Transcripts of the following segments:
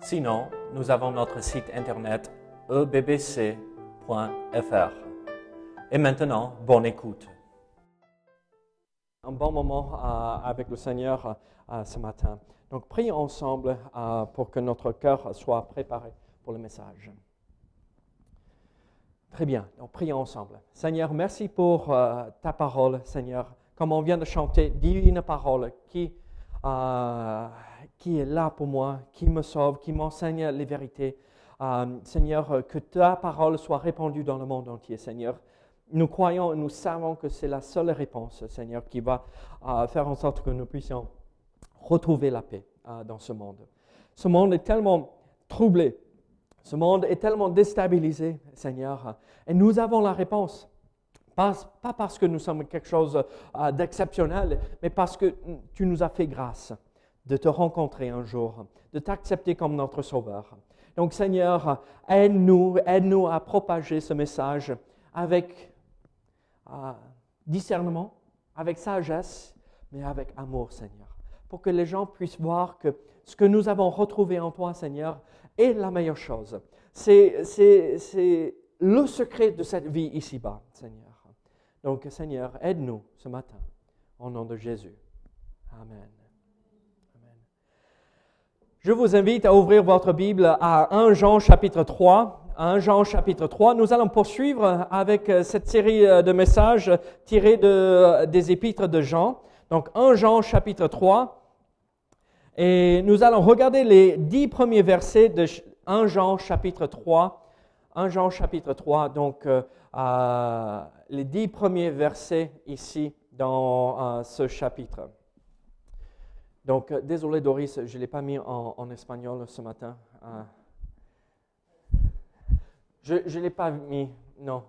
Sinon, nous avons notre site internet ebbc.fr. Et maintenant, bonne écoute. Un bon moment euh, avec le Seigneur euh, ce matin. Donc, prions ensemble euh, pour que notre cœur soit préparé pour le message. Très bien, donc prions ensemble. Seigneur, merci pour ta parole, Seigneur. Comme on vient de chanter, dis une parole qui qui est là pour moi, qui me sauve, qui m'enseigne les vérités. Euh, Seigneur, que ta parole soit répandue dans le monde entier, Seigneur. Nous croyons et nous savons que c'est la seule réponse, Seigneur, qui va euh, faire en sorte que nous puissions retrouver la paix euh, dans ce monde. Ce monde est tellement troublé, ce monde est tellement déstabilisé, Seigneur, et nous avons la réponse. Pas, pas parce que nous sommes quelque chose d'exceptionnel, mais parce que tu nous as fait grâce de te rencontrer un jour, de t'accepter comme notre Sauveur. Donc Seigneur, aide-nous, aide-nous à propager ce message avec euh, discernement, avec sagesse, mais avec amour, Seigneur, pour que les gens puissent voir que ce que nous avons retrouvé en toi, Seigneur, est la meilleure chose. C'est, c'est le secret de cette vie ici-bas, Seigneur. Donc Seigneur, aide-nous ce matin, au nom de Jésus. Amen. Je vous invite à ouvrir votre Bible à 1 Jean chapitre 3. 1 Jean chapitre 3. Nous allons poursuivre avec euh, cette série euh, de messages tirés de, des épîtres de Jean. Donc 1 Jean chapitre 3. Et nous allons regarder les dix premiers versets de 1 Jean chapitre 3. 1 Jean chapitre 3, donc euh, les dix premiers versets ici dans ce chapitre. Donc, euh, désolé Doris, je ne l'ai pas mis en, espagnol ce matin. Ah. Je ne l'ai pas mis, non.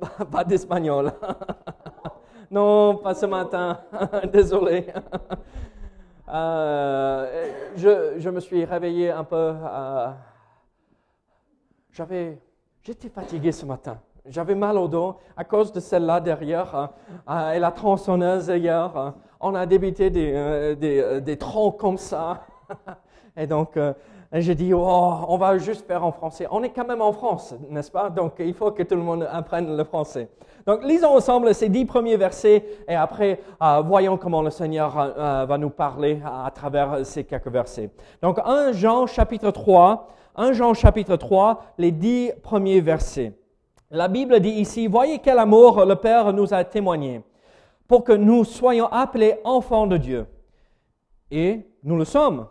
pas d'espagnol. non, pas ce matin. désolé. Euh, je, je, me suis réveillé un peu. Euh, j'avais, j'étais fatigué ce matin. J'avais mal au dos à cause de celle-là derrière et la tronçonneuse hier on a débité des, euh, euh, des, troncs comme ça. Et donc, euh, j'ai dit, oh, on va juste faire en français. On est quand même en France, n'est-ce pas? Donc, il faut que tout le monde apprenne le français. Donc, lisons ensemble ces dix premiers versets et après, voyons comment le Seigneur va nous parler à, travers ces quelques versets. Donc, 1 Jean chapitre 3, 1 Jean chapitre 3, les dix premiers versets. La Bible dit ici, voyez quel amour le Père nous a témoigné pour que nous soyons appelés enfants de Dieu. Et nous le sommes.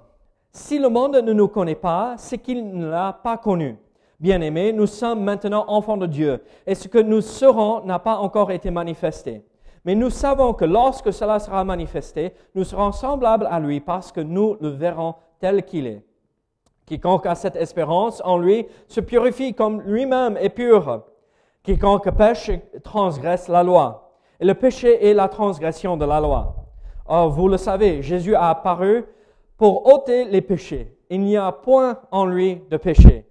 Si le monde ne nous connaît pas, c'est qu'il ne l'a pas connu. Bien-aimés, nous sommes maintenant enfants de Dieu, et ce que nous serons n'a pas encore été manifesté. Mais nous savons que lorsque cela sera manifesté, nous serons semblables à lui parce que nous le verrons tel qu'il est. Quiconque a cette espérance en lui se purifie comme lui-même est pur. Quiconque pêche transgresse la loi. Le péché est la transgression de la loi. Or, vous le savez, Jésus a apparu pour ôter les péchés. Il n'y a point en lui de péché.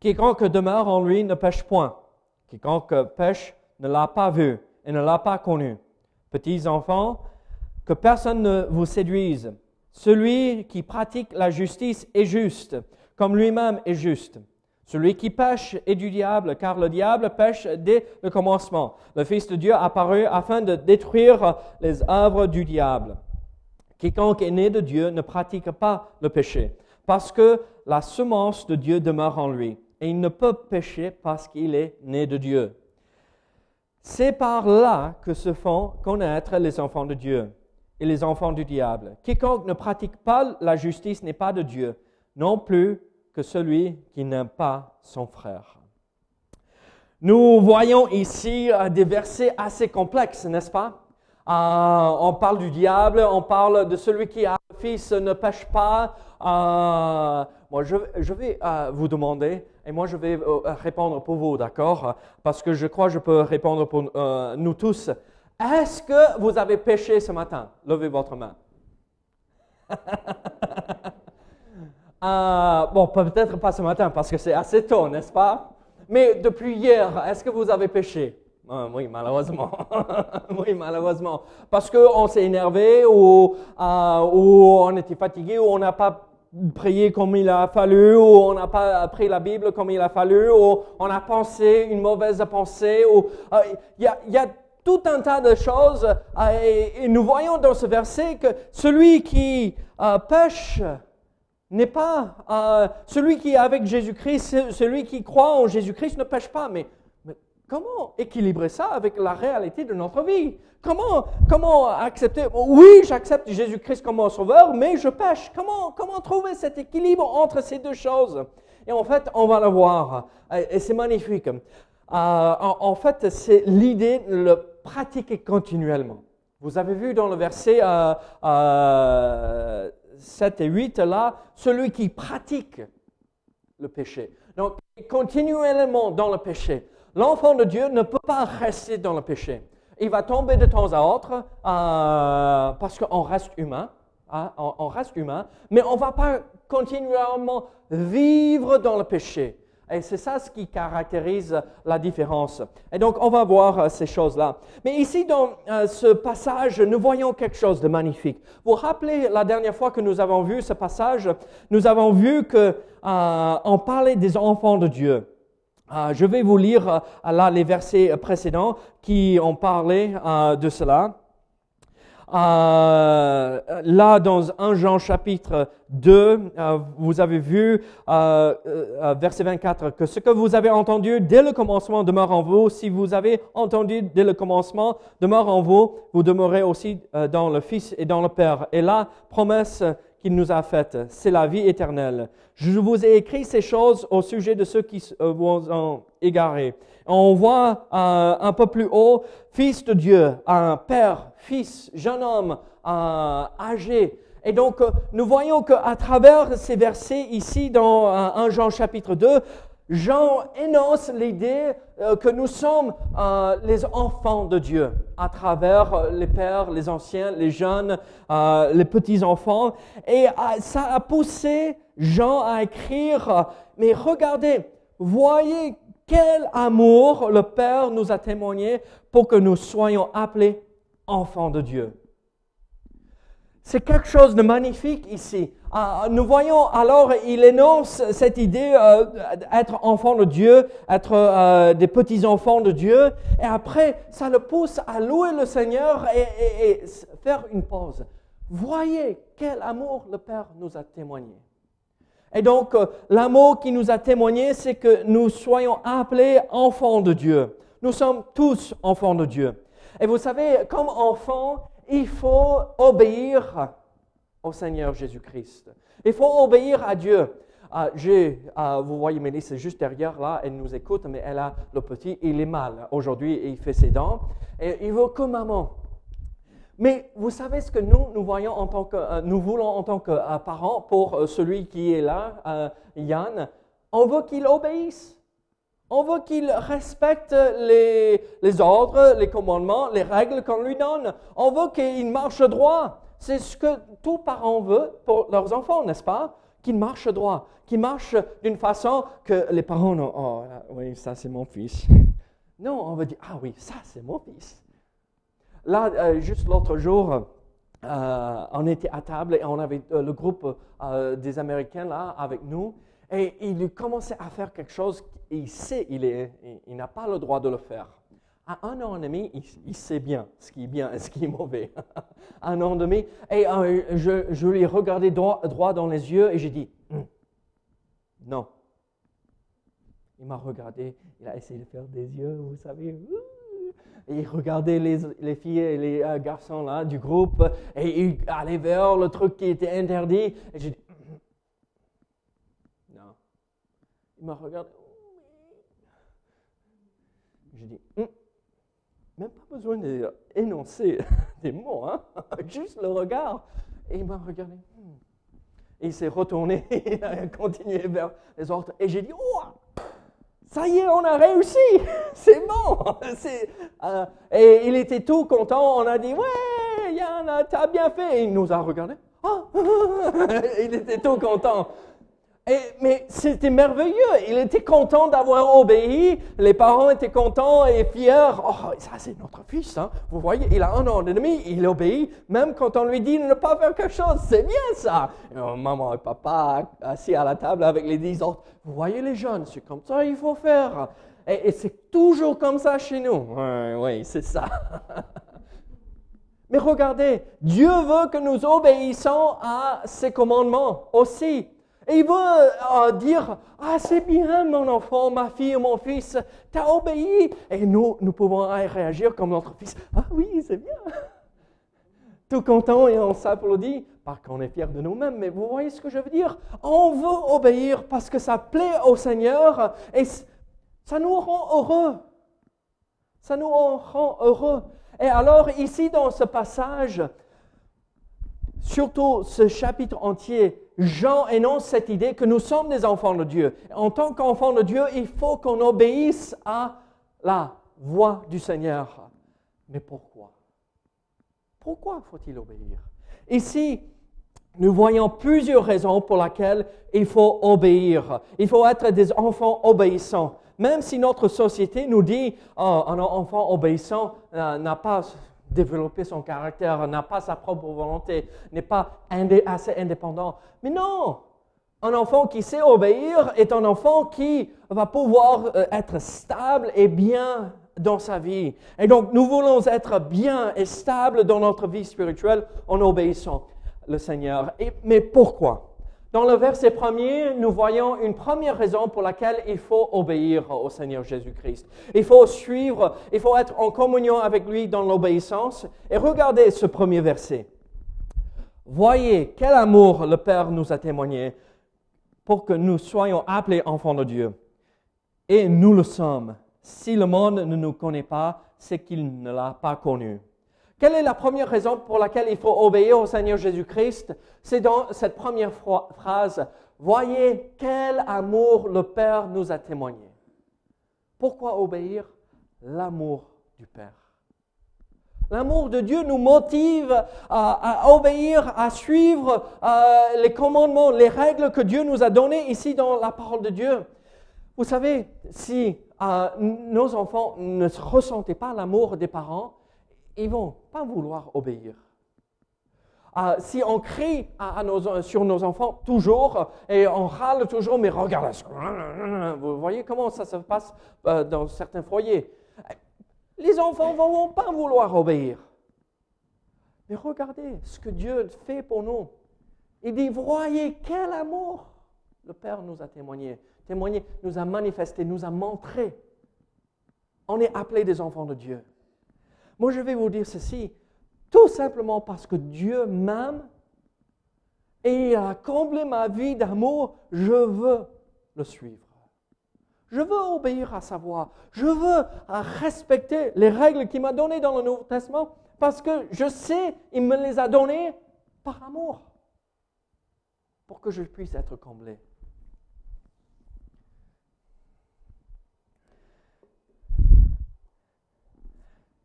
Quiconque demeure en lui ne pêche point. Quiconque pêche ne l'a pas vu et ne l'a pas connu. Petits enfants, que personne ne vous séduise. Celui qui pratique la justice est juste, comme lui-même est juste. Celui qui pêche est du diable, car le diable pêche dès le commencement. Le Fils de Dieu apparu afin de détruire les œuvres du diable. Quiconque est né de Dieu ne pratique pas le péché, parce que la semence de Dieu demeure en lui, et il ne peut pécher parce qu'il est né de Dieu. C'est par là que se font connaître les enfants de Dieu et les enfants du diable. Quiconque ne pratique pas la justice n'est pas de Dieu, non plus que celui qui n'aime pas son frère. Nous voyons ici euh, des versets assez complexes, n'est-ce pas? Euh, on parle du diable, on parle de celui qui a le Fils ne pêche pas, Euh, moi, je, vais vous demander, et moi je vais répondre pour vous, d'accord? Parce que je crois que je peux répondre pour nous tous. Est-ce que vous avez péché ce matin? Levez votre main. Euh, bon, peut-être pas ce matin parce que c'est assez tôt, n'est-ce pas? Mais depuis hier, est-ce que vous avez péché? Euh, Oui, malheureusement. oui, malheureusement. Parce qu'on s'est énervé ou, euh, ou on était fatigué ou on n'a pas prié comme il a fallu ou on n'a pas pris la Bible comme il a fallu ou on a pensé une mauvaise pensée ou il y, a, tout un tas de choses et, nous voyons dans ce verset que celui qui pêche n'est pas euh, celui qui est avec Jésus-Christ, celui qui croit en Jésus-Christ ne pêche pas. Mais, comment équilibrer ça avec la réalité de notre vie? Comment, comment accepter Oui, j'accepte Jésus-Christ comme mon sauveur, mais je pêche. Comment, comment trouver cet équilibre entre ces deux choses? Et en fait, on va le voir. Et c'est magnifique. Euh, en, fait, c'est l'idée de le pratiquer continuellement. Vous avez vu dans le verset euh, 7 et 8, là, celui qui pratique le péché. Donc, continuellement dans le péché. L'enfant de Dieu ne peut pas rester dans le péché. Il va tomber de temps à autre euh, parce qu'on reste humain. Hein, on, on, reste humain, mais on ne va pas continuellement vivre dans le péché. Et c'est ça ce qui caractérise la différence. Et donc, on va voir euh, ces choses-là. Mais ici, dans euh, ce passage, nous voyons quelque chose de magnifique. Vous vous rappelez la dernière fois que nous avons vu ce passage, nous avons vu que euh, parlait des enfants de Dieu. Je vais vous lire là les versets précédents qui ont parlé de cela. Euh, là, dans 1 Jean chapitre 2, euh, vous avez vu, euh, verset 24, que ce que vous avez entendu dès le commencement demeure en vous. Si vous avez entendu dès le commencement demeure en vous, vous demeurez aussi dans le Fils et dans le Père. Et la promesse qu'il nous a faite, c'est la vie éternelle. Je vous ai écrit ces choses au sujet de ceux qui vous ont égaré. On voit euh, un peu plus haut, fils de Dieu, un père, fils, jeune homme, euh, âgé. Et donc, euh, nous voyons qu'à travers ces versets ici dans 1 Jean chapitre 2, Jean énonce l'idée que nous sommes euh, les enfants de Dieu à travers les pères, les anciens, les jeunes, euh, les petits-enfants. Et euh, ça a poussé Jean à écrire, mais regardez, voyez quel amour le Père nous a témoigné pour que nous soyons appelés enfants de Dieu. C'est quelque chose de magnifique ici. Euh, nous voyons alors, il énonce cette idée euh, d'être enfant de Dieu, être euh, des petits-enfants de Dieu, et après, ça le pousse à louer le Seigneur et faire une pause. Voyez quel amour le Père nous a témoigné. Et donc, euh, l'amour qui nous a témoigné, c'est que nous soyons appelés enfants de Dieu. Nous sommes tous enfants de Dieu. Et vous savez, comme enfants, il faut obéir au Seigneur Jésus-Christ. Il faut obéir à Dieu. J'ai, euh, vous voyez Mélisse juste derrière là, elle nous écoute, mais elle a le petit, il est mal aujourd'hui, il fait ses dents, et il veut que maman. Mais vous savez ce que nous, nous voyons en tant que, euh, voulons en tant que euh, parents pour euh, celui qui est là, Yann, on veut qu'il obéisse. On veut qu'il respecte les, ordres, les commandements, les règles qu'on lui donne. On veut qu'il marche droit. C'est ce que tout parent veut pour leurs enfants, n'est-ce pas? Qu'ils marchent droit, qu'ils marchent d'une façon que les parents non, oh oui, ça c'est mon fils. Non, on veut dire ah oui, ça c'est mon fils. Là, euh, juste l'autre jour, euh, on était à table et on avait euh, le groupe des Américains là avec nous. Et il commençait à faire quelque chose, il sait, il, n'a pas le droit de le faire. À un an et demi, il, sait bien ce qui est bien et ce qui est mauvais. un an et demi. Et je, je, lui ai regardé droit, droit, dans les yeux et j'ai dit, hm, non. Il m'a regardé, il a essayé de faire des yeux, vous savez. Et il regardait les, les filles et les euh, garçons là du groupe et il allait vers le truc qui était interdit. Et j'ai dit, non. Il m'a regardé. J'ai dit, hm, même pas besoin d'énoncer des mots, hein? juste le regard. Et il m'a regardé. Hmm. il s'est retourné, il a continué vers les autres. Et j'ai dit, oh, ça y est, on a réussi, c'est bon. Euh, et il était tout content, on a dit, ouais, Yann, t'as bien fait. Et il nous a regardé. Ah, il était tout content mais c'était merveilleux. Il était content d'avoir obéi. Les parents étaient contents et fiers. Oh, ça, c'est notre fils. Hein. Vous voyez, il a un an et demi. Il obéit, même quand on lui dit de ne pas faire quelque chose. C'est bien ça. Oh, maman et papa assis à la table avec les dix autres. Vous voyez les jeunes, c'est comme ça il faut faire. Et, et c'est toujours comme ça chez nous. Oui, oui c'est ça. Mais regardez, Dieu veut que nous obéissons à ses commandements aussi. Et il veut euh, dire, ah c'est bien mon enfant, ma fille, mon fils, t'as obéi. Et nous, nous pouvons réagir comme notre fils, ah oui, c'est bien. Tout content et on s'applaudit, parce qu'on est fiers de nous-mêmes, mais vous voyez ce que je veux dire On veut obéir parce que ça plaît au Seigneur et ça nous rend heureux. Ça nous rend heureux. Et alors ici dans ce passage, surtout ce chapitre entier, Jean énonce cette idée que nous sommes des enfants de Dieu. En tant qu'enfants de Dieu, il faut qu'on obéisse à la voix du Seigneur. Mais pourquoi? Pourquoi faut-il obéir? Ici, nous voyons plusieurs raisons pour lesquelles il faut obéir. Il faut être des enfants obéissants. Même si notre société nous dit oh, un enfant obéissant euh, n'a pas développer son caractère, n'a pas sa propre volonté, n'est pas assez indépendant. Mais non, un enfant qui sait obéir est un enfant qui va pouvoir euh, être stable et bien dans sa vie. Et donc, nous voulons être bien et stable dans notre vie spirituelle en obéissant le Seigneur. mais pourquoi? Dans le verset premier, nous voyons une première raison pour laquelle il faut obéir au Seigneur Jésus-Christ. Il faut suivre, il faut être en communion avec lui dans l'obéissance. Et regardez ce premier verset. Voyez quel amour le Père nous a témoigné pour que nous soyons appelés enfants de Dieu. Et nous le sommes. Si le monde ne nous connaît pas, c'est qu'il ne l'a pas connu. Quelle est la première raison pour laquelle il faut obéir au Seigneur Jésus-Christ? C'est dans cette première phrase, Voyez quel amour le Père nous a témoigné. Pourquoi obéir? L'amour du Père. L'amour de Dieu nous motive à, obéir, à suivre euh, les commandements, les règles que Dieu nous a données ici dans la parole de Dieu. Vous savez, si euh, nos enfants ne ressentaient pas l'amour des parents, ils vont pas vouloir obéir. Ah, si on crie sur nos enfants toujours et on râle toujours, mais regarde, vous voyez comment ça se passe euh, dans certains foyers. Les enfants ne vont pas vouloir obéir. Mais regardez ce que Dieu fait pour nous. Il dit, voyez quel amour le Père nous a témoigné. Témoigné, nous a manifesté, nous a montré. On est appelés des enfants de Dieu. Moi, je vais vous dire ceci, tout simplement parce que Dieu m'aime et il a comblé ma vie d'amour, je veux le suivre. Je veux obéir à sa voix. Je veux respecter les règles qu'il m'a données dans le Nouveau Testament parce que je sais, il me les a données par amour pour que je puisse être comblé.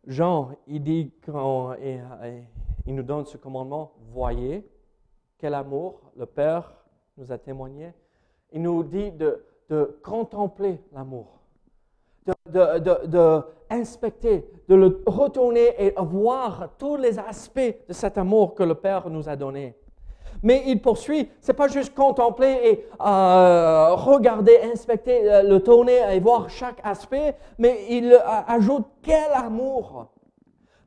Jean, il nous donne ce commandement, voyez quel amour le Père nous a témoigné. Il nous dit de, contempler l'amour, de, de, inspecter, de le retourner et voir tous les aspects de cet amour que le Père nous a donné. Mais il poursuit, c'est pas juste contempler et euh, regarder, inspecter, euh, le tourner et voir chaque aspect, mais il euh, ajoute quel amour.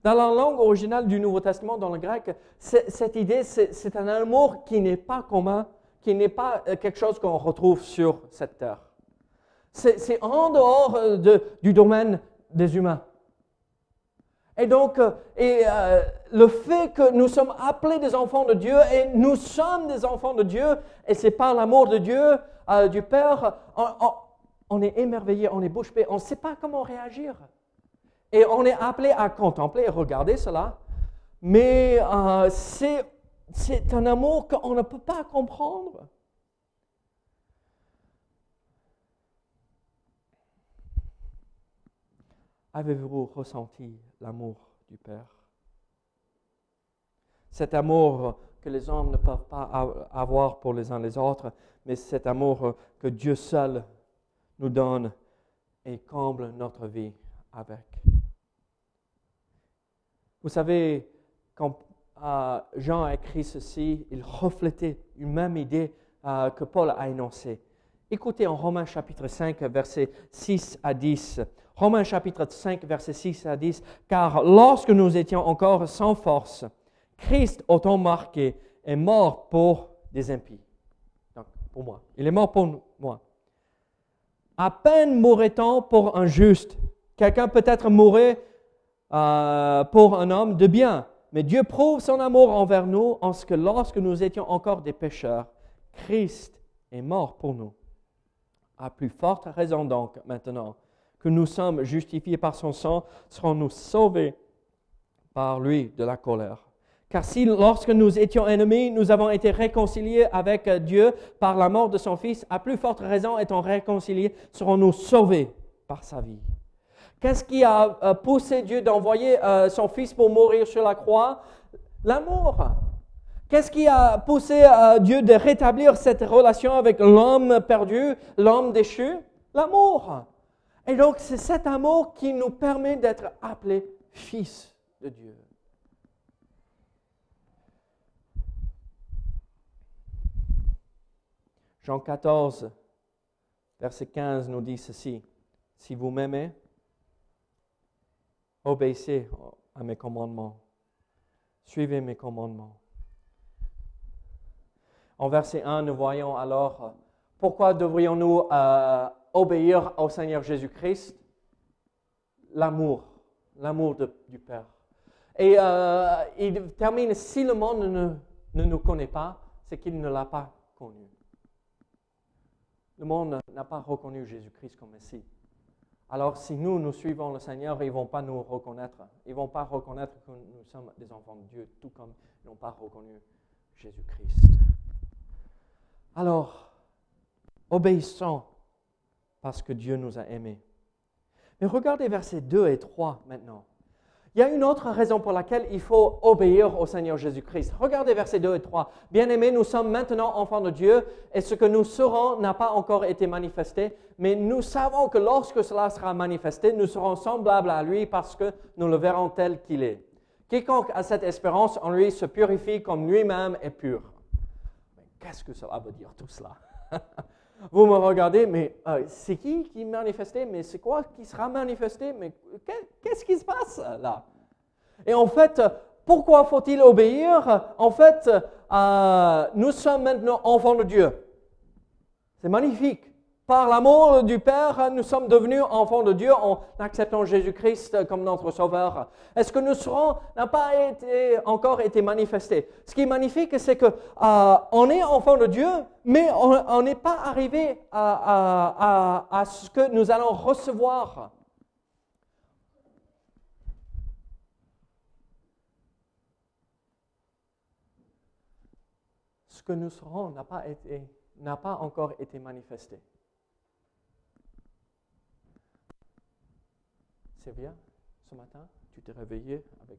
Dans la langue originale du Nouveau Testament, dans le grec, cette idée, c'est un amour qui n'est pas commun, qui n'est pas quelque chose qu'on retrouve sur cette terre. C'est en dehors du domaine des humains. Et donc, euh, euh, le fait que nous sommes appelés des enfants de Dieu et nous sommes des enfants de Dieu, et c'est par l'amour de Dieu, euh, du Père, on, est émerveillé, on est bouche bée, on ne sait pas comment réagir. Et on est appelé à contempler et regarder cela. Mais c'est un amour qu'on ne peut pas comprendre. Avez-vous ressenti l'amour du Père? Cet amour que les hommes ne peuvent pas avoir pour les uns les autres, mais cet amour que Dieu seul nous donne et comble notre vie avec. Vous savez, quand euh, Jean a écrit ceci, il reflétait une même idée euh, que Paul a énoncée. Écoutez en Romains chapitre 5, versets 6 à 10. Romains chapitre 5, versets 6 à 10. Car lorsque nous étions encore sans force, Christ, autant marqué, est mort pour des impies. Donc, pour moi. Il est mort pour moi. À peine mourrait-on pour un juste. Quelqu'un peut-être mourrait euh, pour un homme de bien. Mais Dieu prouve son amour envers nous en ce que lorsque nous étions encore des pécheurs, Christ est mort pour nous. À plus forte raison donc, maintenant, que nous sommes justifiés par son sang, serons-nous sauvés par lui de la colère? Car si lorsque nous étions ennemis, nous avons été réconciliés avec Dieu par la mort de son Fils, à plus forte raison étant réconciliés, serons-nous sauvés par sa vie? Qu'est-ce qui a euh, poussé Dieu d'envoyer euh, son Fils pour mourir sur la croix? L'amour. Qu'est-ce qui a poussé euh, Dieu de rétablir cette relation avec l'homme perdu, l'homme déchu? L'amour. Et donc c'est cet amour qui nous permet d'être appelés fils de Dieu. Jean 14, verset 15 nous dit ceci. Si vous m'aimez, obéissez à mes commandements. Suivez mes commandements. En verset 1, nous voyons alors pourquoi devrions-nous euh, obéir au Seigneur Jésus-Christ L'amour, l'amour du Père. Et euh, il termine, si le monde ne, ne nous connaît pas, c'est qu'il ne l'a pas connu. Le monde n'a pas reconnu Jésus-Christ comme Messie. Alors si nous, nous suivons le Seigneur, ils ne vont pas nous reconnaître. Ils ne vont pas reconnaître que nous sommes des enfants de Dieu, tout comme ils n'ont pas reconnu Jésus-Christ. Alors, obéissons parce que Dieu nous a aimés. Mais regardez versets 2 et 3 maintenant. Il y a une autre raison pour laquelle il faut obéir au Seigneur Jésus-Christ. Regardez versets 2 et 3. Bien-aimés, nous sommes maintenant enfants de Dieu et ce que nous serons n'a pas encore été manifesté, mais nous savons que lorsque cela sera manifesté, nous serons semblables à lui parce que nous le verrons tel qu'il est. Quiconque a cette espérance en lui se purifie comme lui-même est pur. Qu'est-ce que cela veut dire tout cela? Vous me regardez, mais euh, c'est qui qui manifesté? Mais c'est quoi qui sera manifesté? Mais qu'est-ce qui se passe là? Et en fait, pourquoi faut-il obéir? En fait, euh, nous sommes maintenant enfants de Dieu. C'est magnifique. Par l'amour du Père, nous sommes devenus enfants de Dieu en acceptant Jésus-Christ comme notre Sauveur. Est-ce que nous serons n'a pas été, encore été manifesté Ce qui est magnifique, c'est que euh, on est enfant de Dieu, mais on n'est pas arrivé à, ce que nous allons recevoir. Ce que nous serons n'a pas n'a pas encore été manifesté. C'est bien, ce matin, tu t'es réveillé avec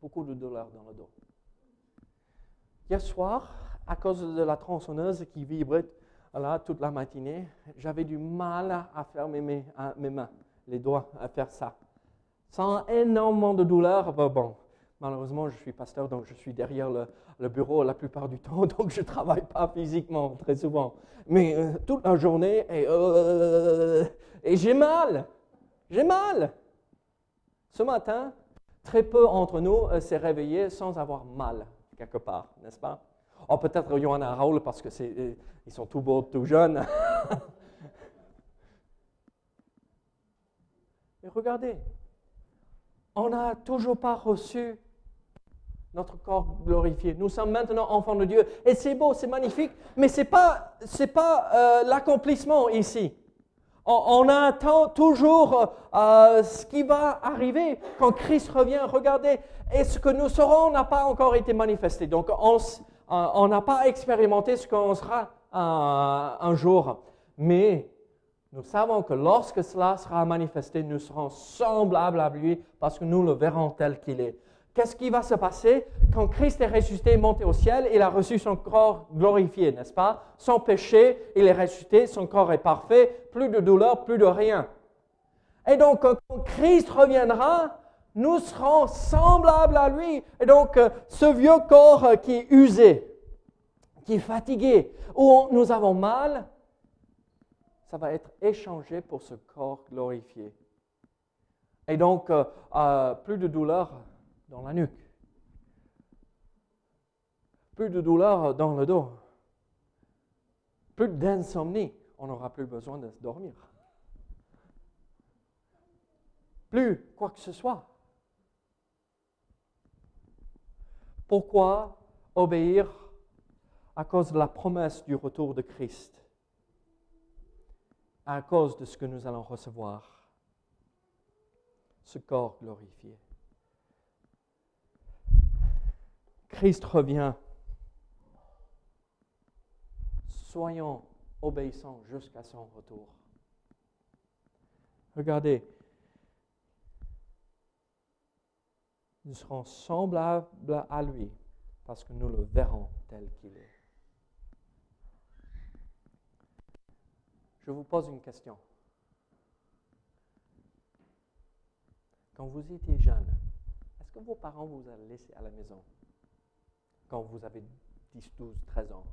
beaucoup de douleurs dans le dos. Hier soir, à cause de la tronçonneuse qui vibrait là, toute la matinée, j'avais du mal à fermer mes, mains, les doigts, à faire ça. Sans énormément de douleur, bon, malheureusement, je suis pasteur, donc je suis derrière le, bureau la plupart du temps, donc je ne travaille pas physiquement très souvent. Mais euh, toute la journée, et, euh, et j'ai mal. J'ai mal. Ce matin, très peu d'entre nous euh, s'est réveillé sans avoir mal quelque part, n'est-ce pas? Oh, peut-être Johanna Raoul parce que c'est, euh, ils sont tout beaux, tout jeunes. Mais regardez, on n'a toujours pas reçu notre corps glorifié. Nous sommes maintenant enfants de Dieu. Et c'est beau, c'est magnifique, mais ce n'est pas, pas euh, l'accomplissement ici. On, attend toujours euh, ce qui va arriver quand Christ revient. Regardez, et ce que nous serons? N'a pas encore été manifesté. Donc, on n'a pas expérimenté ce qu'on sera un jour. Mais nous savons que lorsque cela sera manifesté, nous serons semblables à lui parce que nous le verrons tel qu'il est. Qu'est-ce qui va se passer quand Christ est ressuscité, monté au ciel, il a reçu son corps glorifié, n'est-ce pas? Sans péché, il est ressuscité, son corps est parfait, plus de douleur, plus de rien. Et donc, quand Christ reviendra, nous serons semblables à lui. Et donc, ce vieux corps qui est usé, qui est fatigué, où nous avons mal, ça va être échangé pour ce corps glorifié. Et donc, euh, euh, plus de douleur dans la nuque. Plus de douleur dans le dos. Plus d'insomnie. On n'aura plus besoin de dormir. Plus quoi que ce soit. Pourquoi obéir à cause de la promesse du retour de Christ? À cause de ce que nous allons recevoir. Ce corps glorifié. Christ revient. Soyons obéissants jusqu'à son retour. Regardez, nous serons semblables à lui parce que nous le verrons tel qu'il est. Je vous pose une question. Quand vous étiez jeune, est-ce que vos parents vous ont laissé à la maison? Quand vous avez 10, 12, 13 ans.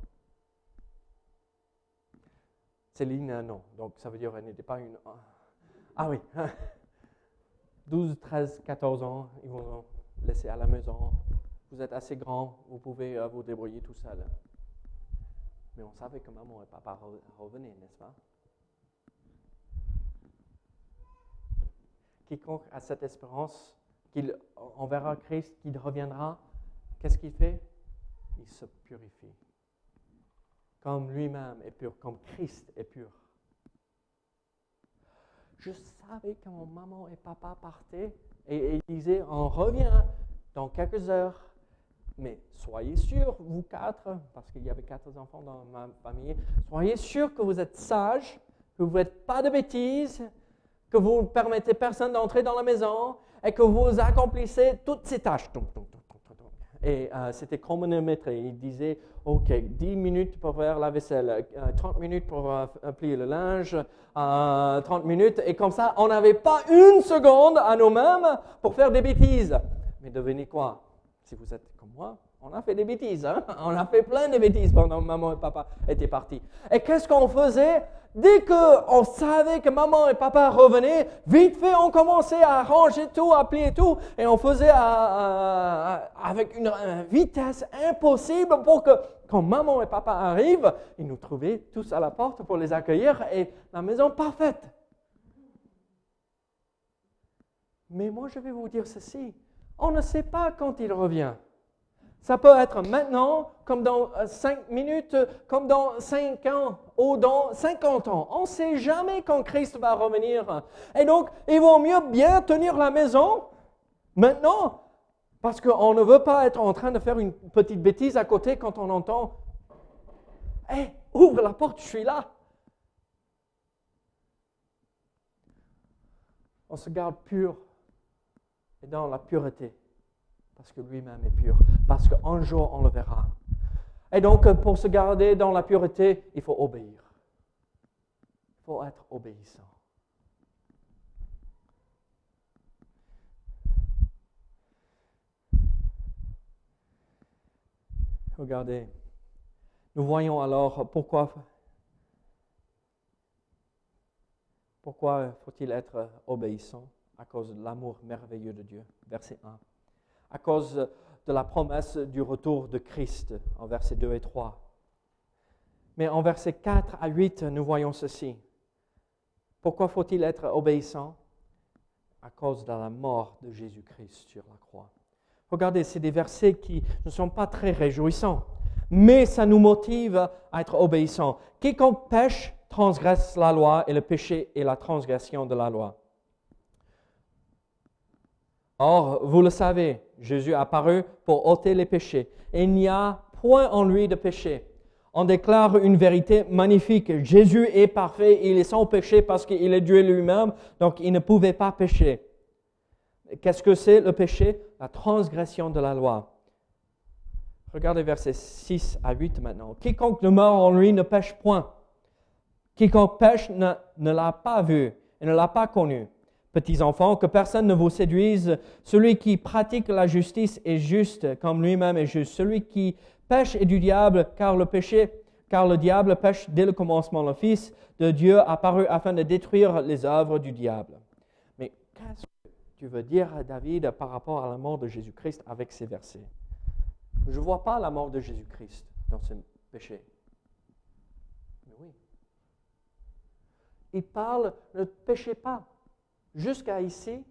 Céline, euh, non. Donc, ça veut dire qu'elle n'était pas une. Ah oui. 12, 13, 14 ans, ils vont laisser à la maison. Vous êtes assez grand, vous pouvez euh, vous débrouiller tout seul. Mais on savait que maman et papa revenaient, n'est-ce pas? Quiconque a cette espérance qu'on verra Christ, qu'il reviendra, qu'est-ce qu'il fait? Il se purifie. Comme lui-même est pur, comme Christ est pur. Je savais que mon maman et papa partaient et, ils disaient, on revient dans quelques heures. Mais soyez sûrs, vous quatre, parce qu'il y avait quatre enfants dans ma famille, soyez sûrs que vous êtes sages, que vous ne faites pas de bêtises, que vous ne permettez personne d'entrer dans la maison et que vous accomplissez toutes ces tâches. Et euh, c'était chronométré. Il disait, OK, 10 minutes pour faire la vaisselle, 30 euh, minutes pour euh, plier le linge, 30 minutes. Et comme ça, on n'avait pas une seconde à nous-mêmes pour faire des bêtises. Mais devenez quoi? Si vous êtes comme moi, on a fait des bêtises. Hein? On a fait plein de bêtises pendant que maman et papa étaient partis. Et qu'est-ce qu'on faisait? Dès qu'on savait que maman et papa revenaient, vite fait, on commençait à ranger tout, à plier tout, et on faisait avec une, vitesse impossible pour que quand maman et papa arrivent, ils nous trouvaient tous à la porte pour les accueillir et la maison parfaite. Mais moi, je vais vous dire ceci. On ne sait pas quand il revient. Ça peut être maintenant, comme dans euh, cinq minutes, comme dans cinq ans ou dans cinquante ans. On ne sait jamais quand Christ va revenir. Et donc, il vaut mieux bien tenir la maison maintenant, parce qu'on ne veut pas être en train de faire une petite bêtise à côté quand on entend Hé, ouvre la porte, je suis là. On se garde pur et dans la pureté parce que lui-même est pur, parce qu'un jour on le verra. Et donc, pour se garder dans la pureté, il faut obéir. Il faut être obéissant. Regardez, nous voyons alors pourquoi, pourquoi faut-il être obéissant à cause de l'amour merveilleux de Dieu. Verset 1 à cause de la promesse du retour de Christ en versets 2 et 3. Mais en versets 4 à 8, nous voyons ceci. Pourquoi faut-il être obéissant? À cause de la mort de Jésus-Christ sur la croix. Regardez, c'est des versets qui ne sont pas très réjouissants, mais ça nous motive à être obéissants. Quiconque pêche transgresse la loi et le péché est la transgression de la loi. Or, vous le savez, Jésus apparu pour ôter les péchés. Il n'y a point en lui de péché. On déclare une vérité magnifique. Jésus est parfait, il est sans péché parce qu'il est Dieu lui-même, donc il ne pouvait pas pécher. Qu'est-ce que c'est le péché? La transgression de la loi. Regardez versets 6 à 8 maintenant. Quiconque demeure en lui ne pêche point. Quiconque pêche ne, ne l'a pas vu et ne l'a pas connu. Petits enfants, que personne ne vous séduise. Celui qui pratique la justice est juste comme lui-même est juste. Celui qui pêche est du diable, car le péché, car le diable pêche dès le commencement. Le Fils de Dieu apparu afin de détruire les œuvres du diable. Mais qu'est-ce que tu veux dire à David par rapport à la mort de Jésus-Christ avec ces versets? Je ne vois pas la mort de Jésus-Christ dans ce péché. Mais oui. Il parle, ne péchez pas jusqu'à ici,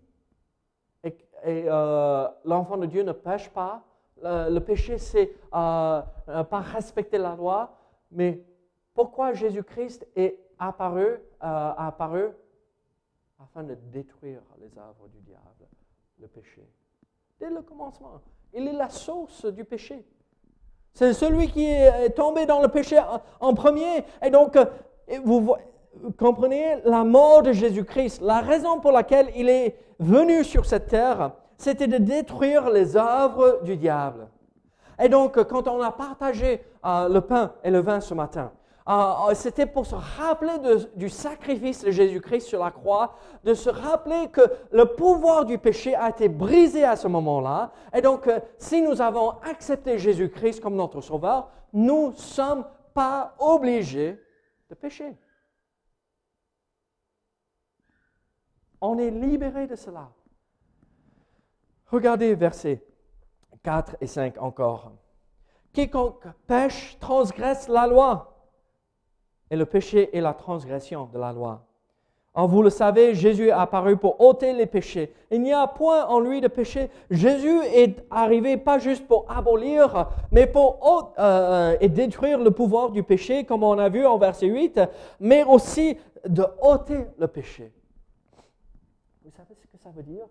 et, euh, l'enfant de Dieu ne pêche pas. Le, péché, c'est euh, euh, pas respecter la loi. Mais pourquoi Jésus-Christ est apparu, apparu afin de détruire les œuvres du diable, le péché? Dès le commencement, il est la source du péché. C'est celui qui est tombé dans le péché en premier. Et donc, vous voyez, comprenez la mort de Jésus-Christ, la raison pour laquelle il est venu sur cette terre, c'était de détruire les œuvres du diable. Et donc, quand on a partagé euh, le pain et le vin ce matin, euh, euh, c'était pour se rappeler du sacrifice de Jésus-Christ sur la croix, de se rappeler que le pouvoir du péché a été brisé à ce moment-là. Et donc, si nous avons accepté Jésus-Christ comme notre sauveur, nous ne sommes pas obligés de pécher. On est libéré de cela. Regardez versets 4 et 5 encore. Quiconque pêche transgresse la loi. Et le péché est la transgression de la loi. Vous le savez, Jésus est apparu pour ôter les péchés. Il n'y a point en lui de péché. Jésus est arrivé pas juste pour abolir, mais pour euh, et détruire le pouvoir du péché, comme on a vu en verset 8, mais aussi de ôter le péché. Vous savez ce que ça veut dire?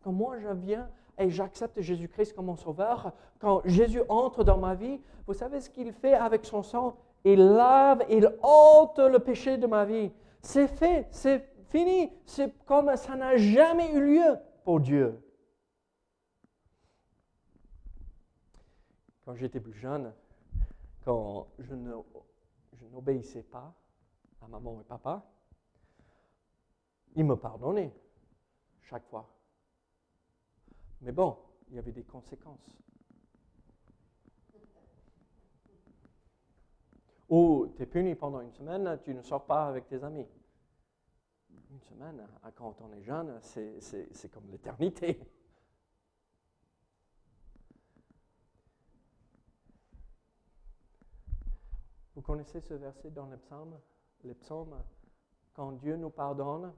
Quand moi je viens et j'accepte Jésus-Christ comme mon sauveur, quand Jésus entre dans ma vie, vous savez ce qu'il fait avec son sang? Il lave, il ôte le péché de ma vie. C'est fait, c'est fini. C'est comme ça n'a jamais eu lieu pour Dieu. Quand j'étais plus jeune, quand je n'obéissais pas à maman et papa, il me pardonnait chaque fois. Mais bon, il y avait des conséquences. Ou tu es puni pendant une semaine, tu ne sors pas avec tes amis. Une semaine, hein, quand on est jeune, c'est comme l'éternité. Vous connaissez ce verset dans les psaumes, les psaumes Quand Dieu nous pardonne,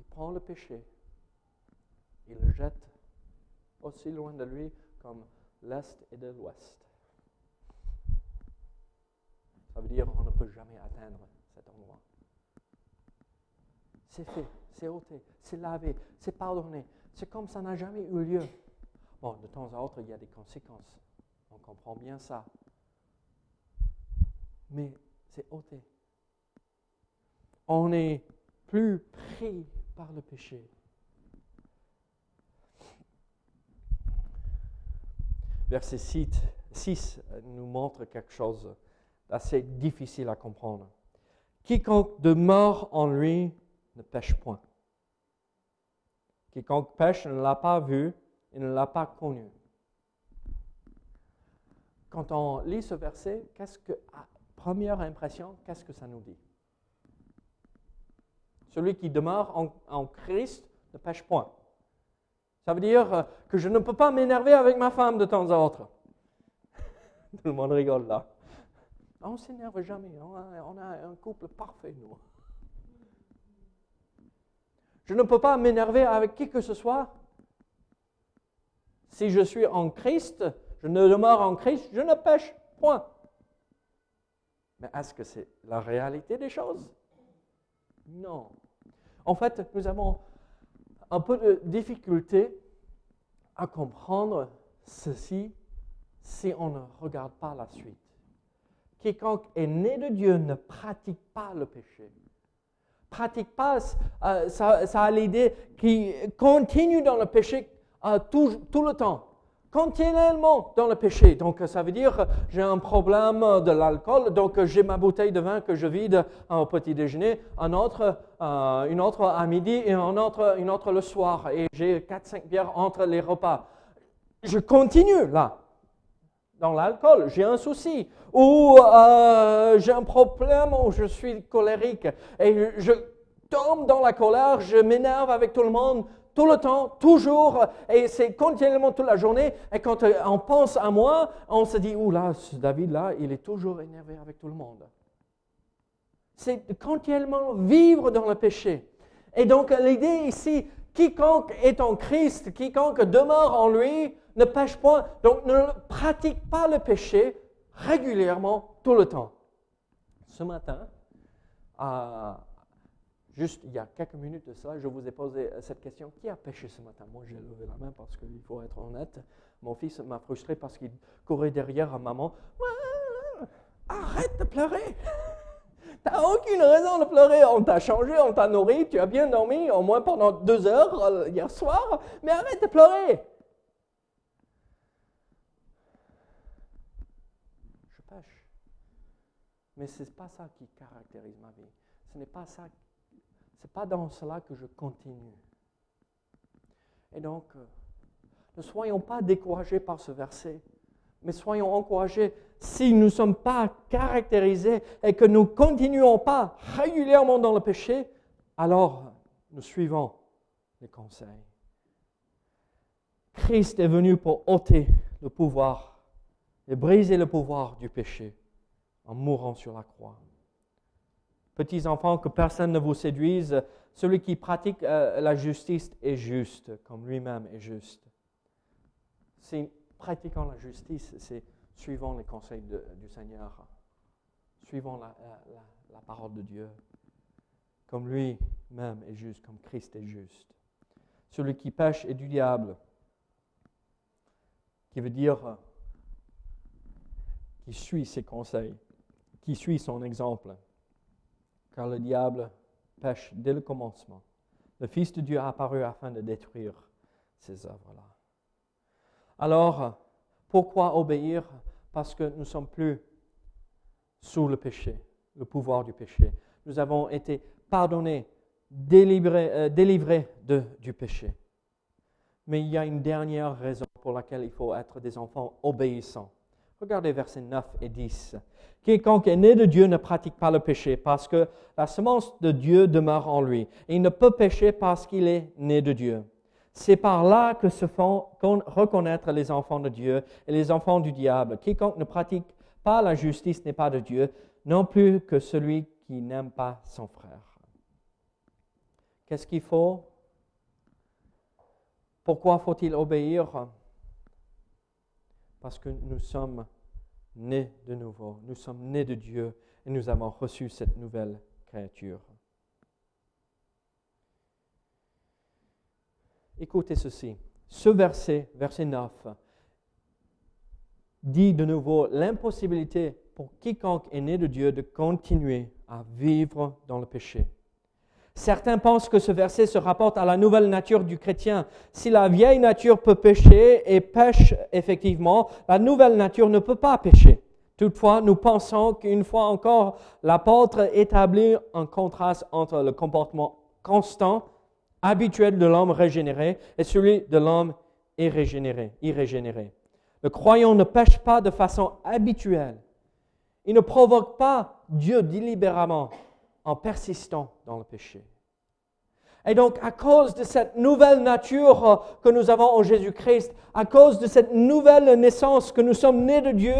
il prend le péché, il le jette aussi loin de lui comme l'Est et de l'Ouest. Ça veut dire qu'on ne peut jamais atteindre cet endroit. C'est fait, c'est ôté, c'est lavé, c'est pardonné. C'est comme ça n'a jamais eu lieu. Bon, de temps à autre, il y a des conséquences. On comprend bien ça. Mais c'est ôté. On n'est plus pris le péché. Verset 6, nous montre quelque chose d'assez difficile à comprendre. Quiconque demeure en lui ne pêche point. Quiconque pêche ne l'a pas vu et ne l'a pas connu. Quand on lit ce verset, qu'est-ce que, première impression, qu'est-ce que ça nous dit? Celui qui demeure en, Christ ne pêche point. Ça veut dire euh, que je ne peux pas m'énerver avec ma femme de temps à autre. Tout le monde rigole là. On ne s'énerve jamais. On a, un couple parfait, nous. Je ne peux pas m'énerver avec qui que ce soit. Si je suis en Christ, je ne demeure en Christ, je ne pêche point. Mais est-ce que c'est la réalité des choses? Non. En fait, nous avons un peu de difficulté à comprendre ceci si on ne regarde pas la suite. Quiconque est né de Dieu ne pratique pas le péché. Pratique pas, euh, ça, a l'idée qui continue dans le péché euh, tout le temps continuellement dans le péché. Donc ça veut dire j'ai un problème de l'alcool, donc j'ai ma bouteille de vin que je vide au petit déjeuner, euh, une autre à midi et un autre, une autre le soir. Et j'ai 4-5 bières entre les repas. Je continue là. Dans l'alcool, j'ai un souci, ou euh, j'ai un problème, ou je suis colérique, et je tombe dans la colère, je m'énerve avec tout le monde, tout le temps, toujours, et c'est continuellement toute la journée. Et quand euh, on pense à moi, on se dit, ouh là, ce David-là, il est toujours énervé avec tout le monde. C'est continuellement vivre dans le péché. Et donc l'idée ici, quiconque est en Christ, quiconque demeure en lui, ne pêche point, donc ne pratique pas le péché régulièrement, tout le temps. Ce matin, à Juste il y a quelques minutes de ça, je vous ai posé cette question. Qui a péché ce matin? Moi, j'ai levé la main parce qu'il faut être honnête. Mon fils m'a frustré parce qu'il courait derrière à maman. Arrête de pleurer Tu n'as aucune raison de pleurer. On t'a changé, on t'a nourri, tu as bien dormi, au moins pendant deux heures euh, hier soir, mais arrête de pleurer. Je pêche. Mais ce n'est pas ça qui caractérise ma vie. Ce n'est pas ça n'est pas dans cela que je continue. Et donc, euh, ne soyons pas découragés par ce verset, mais soyons encouragés si nous ne sommes pas caractérisés et que nous ne continuons pas régulièrement dans le péché, alors nous suivons les conseils. Christ est venu pour ôter le pouvoir et briser le pouvoir du péché en mourant sur la croix. Petits enfants, que personne ne vous séduise. Celui qui pratique euh, la justice est juste, comme lui-même est juste. Si pratiquant la justice, c'est suivant les conseils du Seigneur, suivant la, la parole de Dieu, comme lui-même est juste, comme Christ est juste. Celui qui pêche est du diable, qui veut dire euh, qui suit ses conseils, qui suit son exemple car le diable pêche dès le commencement. Le Fils de Dieu a apparu afin de détruire ces œuvres-là. Alors, pourquoi obéir? Parce que nous ne sommes plus sous le péché, le pouvoir du péché. Nous avons été pardonnés, délivrés, euh, du péché. Mais il y a une dernière raison pour laquelle il faut être des enfants obéissants. Regardez versets 9 et 10. Quiconque est né de Dieu ne pratique pas le péché parce que la semence de Dieu demeure en lui. Et il ne peut pécher parce qu'il est né de Dieu. C'est par là que se font reconnaître les enfants de Dieu et les enfants du diable. Quiconque ne pratique pas la justice n'est pas de Dieu, non plus que celui qui n'aime pas son frère. Qu'est-ce qu'il faut? Pourquoi faut-il obéir? Parce que nous sommes nés de nouveau, nous sommes nés de Dieu et nous avons reçu cette nouvelle créature. Écoutez ceci. Ce verset, verset 9, dit de nouveau l'impossibilité pour quiconque est né de Dieu de continuer à vivre dans le péché. Certains pensent que ce verset se rapporte à la nouvelle nature du chrétien. Si la vieille nature peut pécher et pêche effectivement, la nouvelle nature ne peut pas pécher. Toutefois, nous pensons qu'une fois encore, l'apôtre établit un contraste entre le comportement constant, habituel de l'homme régénéré et celui de l'homme irrégénéré, irrégénéré. Le croyant ne pêche pas de façon habituelle. Il ne provoque pas Dieu délibérément en persistant dans le péché. Et donc, à cause de cette nouvelle nature euh, que nous avons en Jésus-Christ, à cause de cette nouvelle naissance que nous sommes nés de Dieu,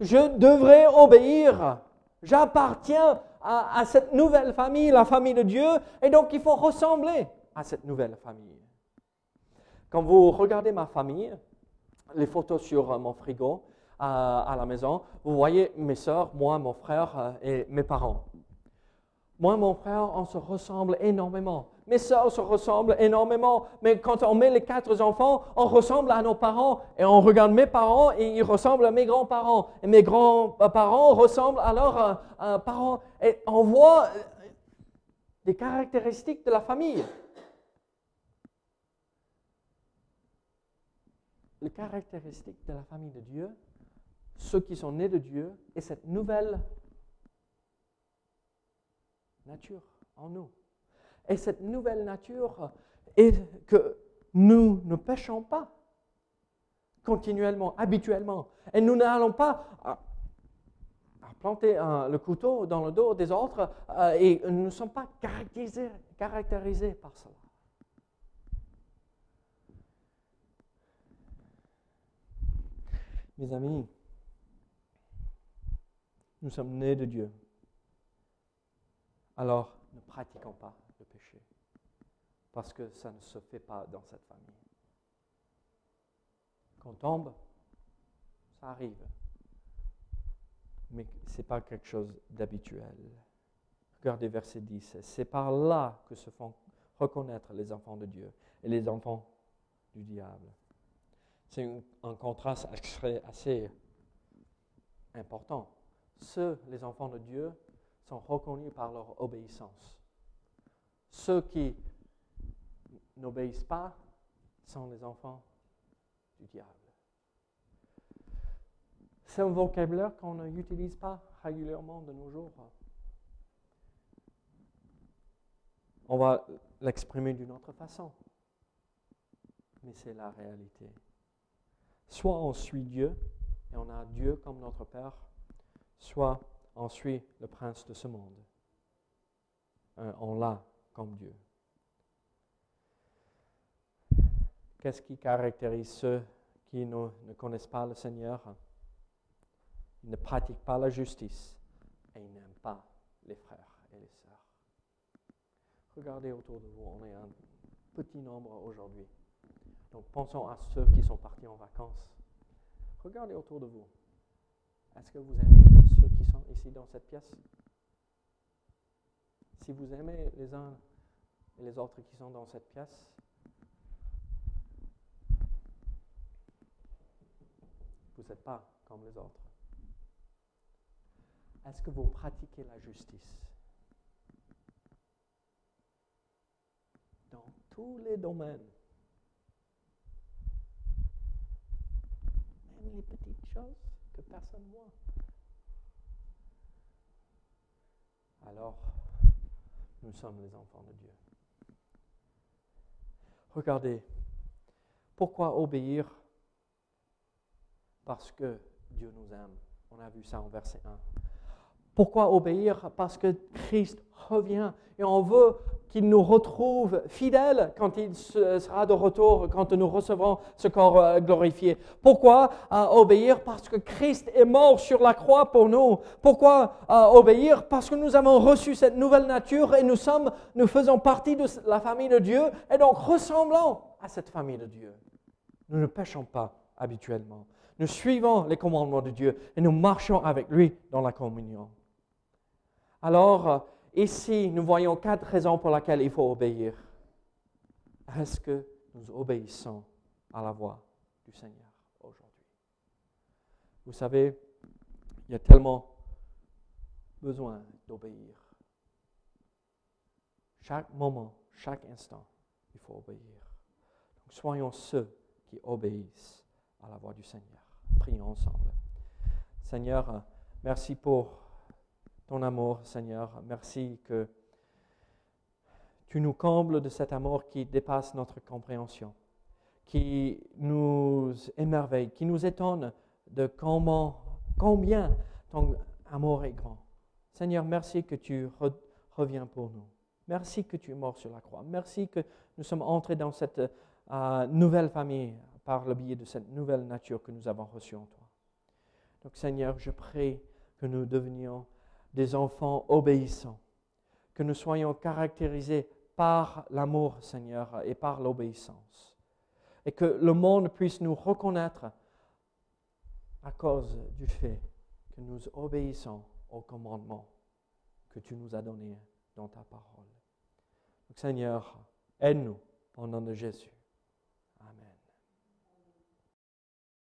je devrais obéir. J'appartiens à, cette nouvelle famille, la famille de Dieu, et donc il faut ressembler à cette nouvelle famille. Quand vous regardez ma famille, les photos sur euh, mon frigo, à, la maison. Vous voyez mes soeurs, moi, mon frère euh, et mes parents. Moi et mon frère, on se ressemble énormément. Mes soeurs se ressemblent énormément. Mais quand on met les quatre enfants, on ressemble à nos parents. Et on regarde mes parents et ils ressemblent à mes grands-parents. Et mes grands-parents ressemblent à leurs euh, parents. Et on voit des caractéristiques de la famille. Les caractéristiques de la famille de Dieu, ceux qui sont nés de Dieu, et cette nouvelle nature en nous. Et cette nouvelle nature est que nous ne péchons pas continuellement, habituellement. Et nous n'allons pas planter le couteau dans le dos des autres euh, et nous ne sommes pas caractérisés par cela. Mes amis, nous sommes nés de Dieu. Alors, ne pratiquons pas le péché, parce que ça ne se fait pas dans cette famille. Quand on tombe, ça arrive mais ce n'est pas quelque chose d'habituel. Regardez verset 10. C'est par là que se font reconnaître les enfants de Dieu et les enfants du diable. C'est un, contraste assez important. Ceux, les enfants de Dieu, sont reconnus par leur obéissance. Ceux qui n'obéissent pas sont les enfants du diable. C'est un vocabulaire qu'on n'utilise pas régulièrement de nos jours. On va l'exprimer d'une autre façon. Mais c'est la réalité. Soit on suit Dieu et on a Dieu comme notre Père, soit on suit le prince de ce monde. Euh, on l'a comme Dieu. Qu'est-ce qui caractérise ceux qui ne, ne connaissent pas le Seigneur? Ils ne pratiquent pas la justice et ils n'aiment pas les frères et les sœurs. Regardez autour de vous, on est un petit nombre aujourd'hui. Donc pensons à ceux qui sont partis en vacances. Regardez autour de vous. Est-ce que vous aimez ceux qui sont ici dans cette pièce Si vous aimez les uns et les autres qui sont dans cette pièce, vous n'êtes pas comme les autres. Est-ce que vous pratiquez la justice dans tous les domaines? Même les petites choses que personne ne voit. Alors, nous sommes les enfants de Dieu. Regardez, pourquoi obéir? Parce que Dieu nous aime. On a vu ça en verset 1. Pourquoi obéir? Parce que Christ revient et on veut qu'il nous retrouve fidèles quand il sera de retour, quand nous recevrons ce corps euh, glorifié. Pourquoi euh, obéir? Parce que Christ est mort sur la croix pour nous. Pourquoi euh, obéir? Parce que nous avons reçu cette nouvelle nature et nous sommes, nous faisons partie de la famille de Dieu et donc ressemblons à cette famille de Dieu. Nous ne péchons pas habituellement. Nous suivons les commandements de Dieu et nous marchons avec lui dans la communion. Alors, euh, ici, nous voyons quatre raisons pour lesquelles il faut obéir. Est-ce que nous obéissons à la voix du Seigneur aujourd'hui? Vous savez, il y a tellement besoin d'obéir. Chaque moment, chaque instant, il faut obéir. Donc, soyons ceux qui obéissent à la voix du Seigneur. Prions ensemble. Seigneur, euh, merci pour ton amour, Seigneur. Merci que tu nous combles de cet amour qui dépasse notre compréhension, qui nous émerveille, qui nous étonne de comment, combien ton amour est grand. Seigneur, merci que tu reviens pour nous. Merci que tu es mort sur la croix. Merci que nous sommes entrés dans cette euh, nouvelle famille par le biais de cette nouvelle nature que nous avons reçue en toi. Donc Seigneur, je prie que nous devenions des enfants obéissants, que nous soyons caractérisés par l'amour, Seigneur, et par l'obéissance, et que le monde puisse nous reconnaître à cause du fait que nous obéissons au commandement que tu nous as donné dans ta parole. Seigneur, aide-nous au nom de Jésus.